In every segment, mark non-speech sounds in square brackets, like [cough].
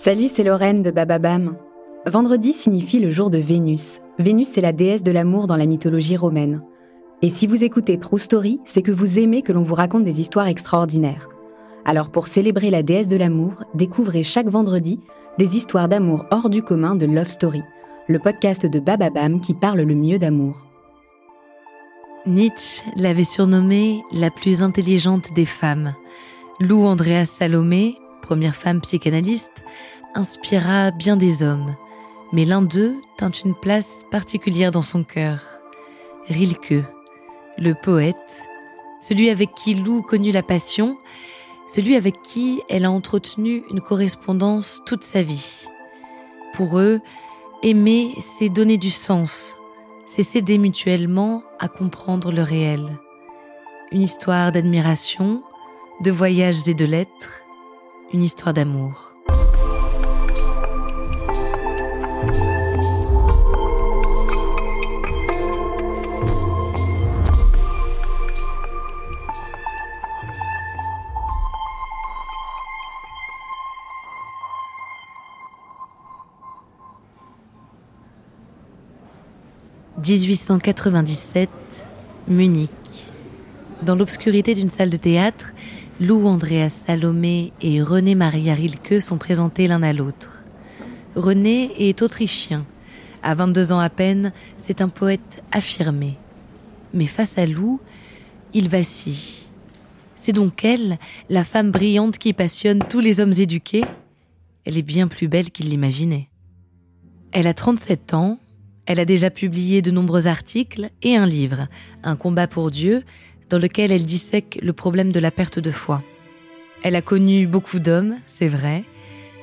Salut, c'est Lorraine de Bababam. Vendredi signifie le jour de Vénus. Vénus, c'est la déesse de l'amour dans la mythologie romaine. Et si vous écoutez True Story, c'est que vous aimez que l'on vous raconte des histoires extraordinaires. Alors pour célébrer la déesse de l'amour, découvrez chaque vendredi des histoires d'amour hors du commun de Love Story, le podcast de Bababam qui parle le mieux d'amour. Nietzsche l'avait surnommée la plus intelligente des femmes. Lou Andreas Salomé, première femme psychanalyste, inspira bien des hommes, mais l'un d'eux tint une place particulière dans son cœur. Rilke, le poète, celui avec qui Lou connut la passion, celui avec qui elle a entretenu une correspondance toute sa vie. Pour eux, aimer, c'est donner du sens, c'est s'aider mutuellement à comprendre le réel. Une histoire d'admiration, de voyages et de lettres, une histoire d'amour. « 1897, Munich. Dans l'obscurité d'une salle de théâtre, Lou Andreas Salomé et René Maria Rilke sont présentés l'un à l'autre. René est autrichien. À 22 ans à peine, c'est un poète affirmé. Mais face à Lou, il vacille. C'est donc elle, la femme brillante qui passionne tous les hommes éduqués. Elle est bien plus belle qu'il l'imaginait. Elle a 37 ans, elle a déjà publié de nombreux articles et un livre, Un combat pour Dieu, dans lequel elle dissèque le problème de la perte de foi. Elle a connu beaucoup d'hommes, c'est vrai.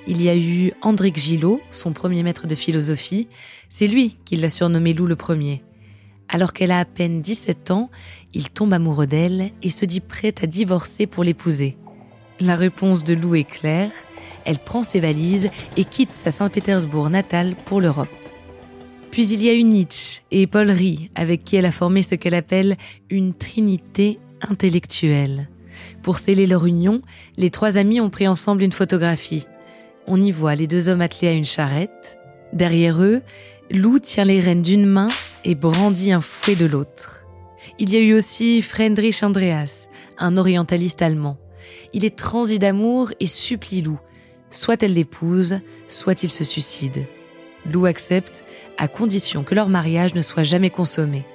Il y a eu Andric Gillot, son premier maître de philosophie. C'est lui qui l'a surnommé Lou le premier. Alors qu'elle a à peine 17 ans, il tombe amoureux d'elle et se dit prête à divorcer pour l'épouser. La réponse de Lou est claire. Elle prend ses valises et quitte sa Saint-Pétersbourg natale pour l'Europe. Puis il y a eu Nietzsche et Paul Rie, avec qui elle a formé ce qu'elle appelle une trinité intellectuelle. Pour sceller leur union, les trois amis ont pris ensemble une photographie. On y voit les deux hommes attelés à une charrette. Derrière eux, Lou tient les rênes d'une main et brandit un fouet de l'autre. Il y a eu aussi Friedrich Andreas, un orientaliste allemand. Il est transi d'amour et supplie Lou. Soit elle l'épouse, soit il se suicide. Lou accepte à condition que leur mariage ne soit jamais consommé.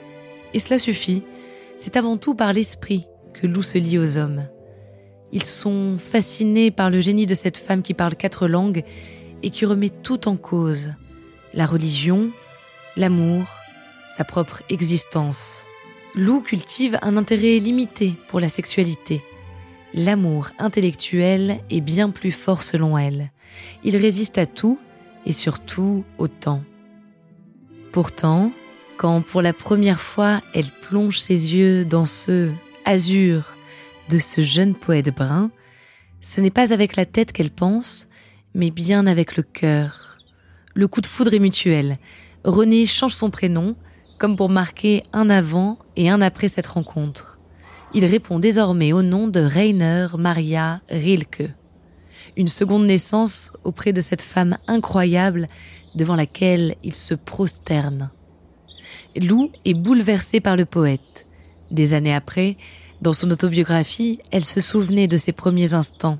Et cela suffit, c'est avant tout par l'esprit que Lou se lie aux hommes. Ils sont fascinés par le génie de cette femme qui parle quatre langues et qui remet tout en cause, la religion, l'amour, sa propre existence. Lou cultive un intérêt limité pour la sexualité. L'amour intellectuel est bien plus fort selon elle. Il résiste à tout et surtout au temps. Pourtant, quand pour la première fois elle plonge ses yeux dans ce azur de ce jeune poète brun, ce n'est pas avec la tête qu'elle pense, mais bien avec le cœur. Le coup de foudre est mutuel. René change son prénom, comme pour marquer un avant et un après cette rencontre. Il répond désormais au nom de Rainer Maria Rilke. Une seconde naissance auprès de cette femme incroyable devant laquelle il se prosterne. Lou est bouleversé par le poète. Des années après, Dans son autobiographie, elle se souvenait de ses premiers instants,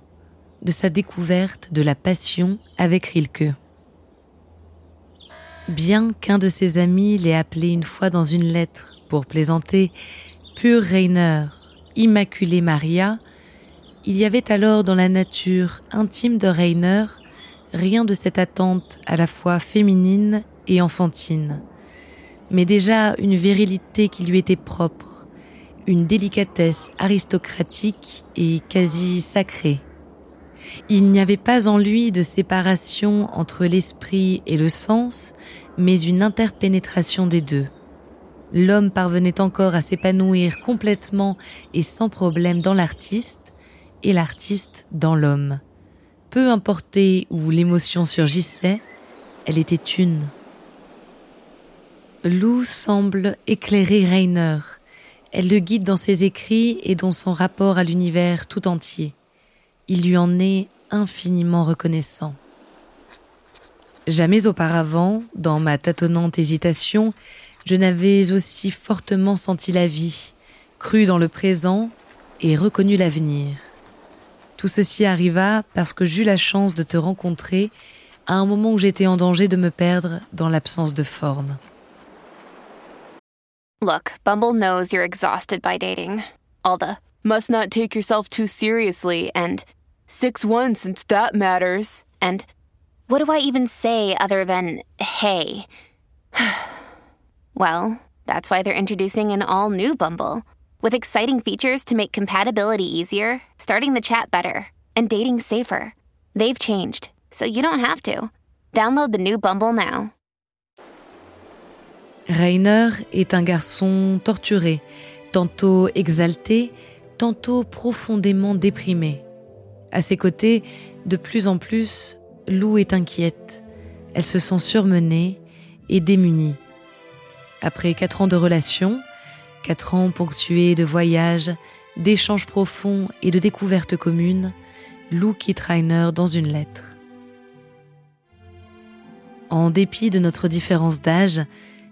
de sa découverte de la passion avec Rilke. Bien qu'un de ses amis l'ait appelé une fois dans une lettre pour plaisanter Pur Reiner, Immaculée Maria, il y avait alors dans la nature intime de Reiner rien de cette attente à la fois féminine et enfantine, mais déjà une virilité qui lui était propre, une délicatesse aristocratique et quasi sacrée. Il n'y avait pas en lui de séparation entre l'esprit et le sens, mais une interpénétration des deux. L'homme parvenait encore à s'épanouir complètement et sans problème dans l'artiste, et l'artiste dans l'homme. Peu importé où l'émotion surgissait, elle était une. Lou semble éclairer Rainer. Elle le guide dans ses écrits et dans son rapport à l'univers tout entier. Il lui en est infiniment reconnaissant. Jamais auparavant, dans ma tâtonnante hésitation, je n'avais aussi fortement senti la vie, cru dans le présent et reconnu l'avenir. Tout ceci arriva parce que j'eus la chance de te rencontrer à un moment où j'étais en danger de me perdre dans l'absence de forme. Look, Bumble knows you're exhausted by dating. All the must not take yourself too seriously and 6 1 since that matters. And what do I even say other than hey? [sighs] well, that's why they're introducing an all new Bumble with exciting features to make compatibility easier, starting the chat better, and dating safer. They've changed, so you don't have to. Download the new Bumble now. Rainer est un garçon torturé, tantôt exalté, tantôt profondément déprimé. À ses côtés, de plus en plus, Lou est inquiète. Elle se sent surmenée et démunie. Après quatre ans de relation, quatre ans ponctués de voyages, d'échanges profonds et de découvertes communes, Lou quitte Rainer dans une lettre. En dépit de notre différence d'âge,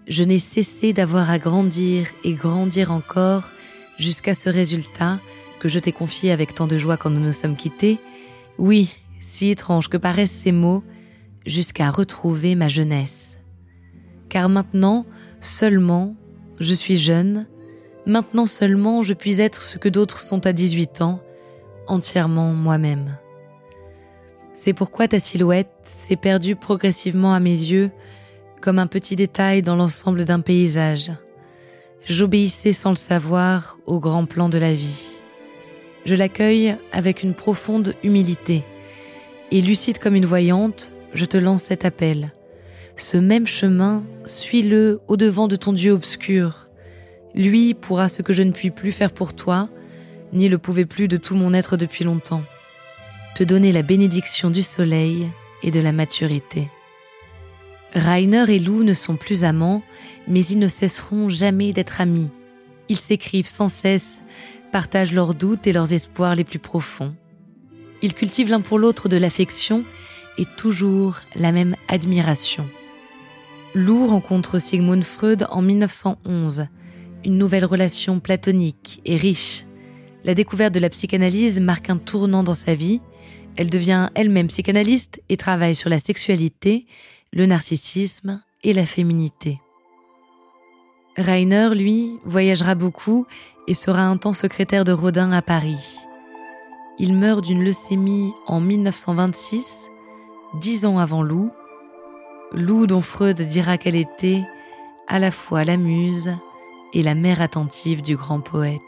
je n'ai cessé d'avoir à grandir et grandir encore jusqu'à ce résultat que je t'ai confié avec tant de joie quand nous nous sommes quittés, oui, si étrange que paraissent ces mots, jusqu'à retrouver ma jeunesse. Car maintenant, seulement, je suis jeune, maintenant seulement je puis être ce que d'autres sont à 18 ans, entièrement moi-même. C'est pourquoi ta silhouette s'est perdue progressivement à mes yeux, comme un petit détail dans l'ensemble d'un paysage. J'obéissais sans le savoir au grand plan de la vie je l'accueille avec une profonde humilité. Et lucide comme une voyante, je te lance cet appel. Ce même chemin, suis-le au-devant de ton Dieu obscur. Lui pourra ce que je ne puis plus faire pour toi, ni le pouvais plus de tout mon être depuis longtemps. Te donner la bénédiction du soleil et de la maturité. Rainer et Lou ne sont plus amants, mais ils ne cesseront jamais d'être amis. Ils s'écrivent sans cesse, partagent leurs doutes et leurs espoirs les plus profonds. Ils cultivent l'un pour l'autre de l'affection et toujours la même admiration. Lou rencontre Sigmund Freud en 1911, une nouvelle relation platonique et riche. La découverte de la psychanalyse marque un tournant dans sa vie. Elle devient elle-même psychanalyste et travaille sur la sexualité, le narcissisme et la féminité. Rainer, lui, voyagera beaucoup et sera un temps secrétaire de Rodin à Paris. Il meurt d'une leucémie en 1926, dix ans avant Lou, Lou dont Freud dira qu'elle était à la fois la muse et la mère attentive du grand poète.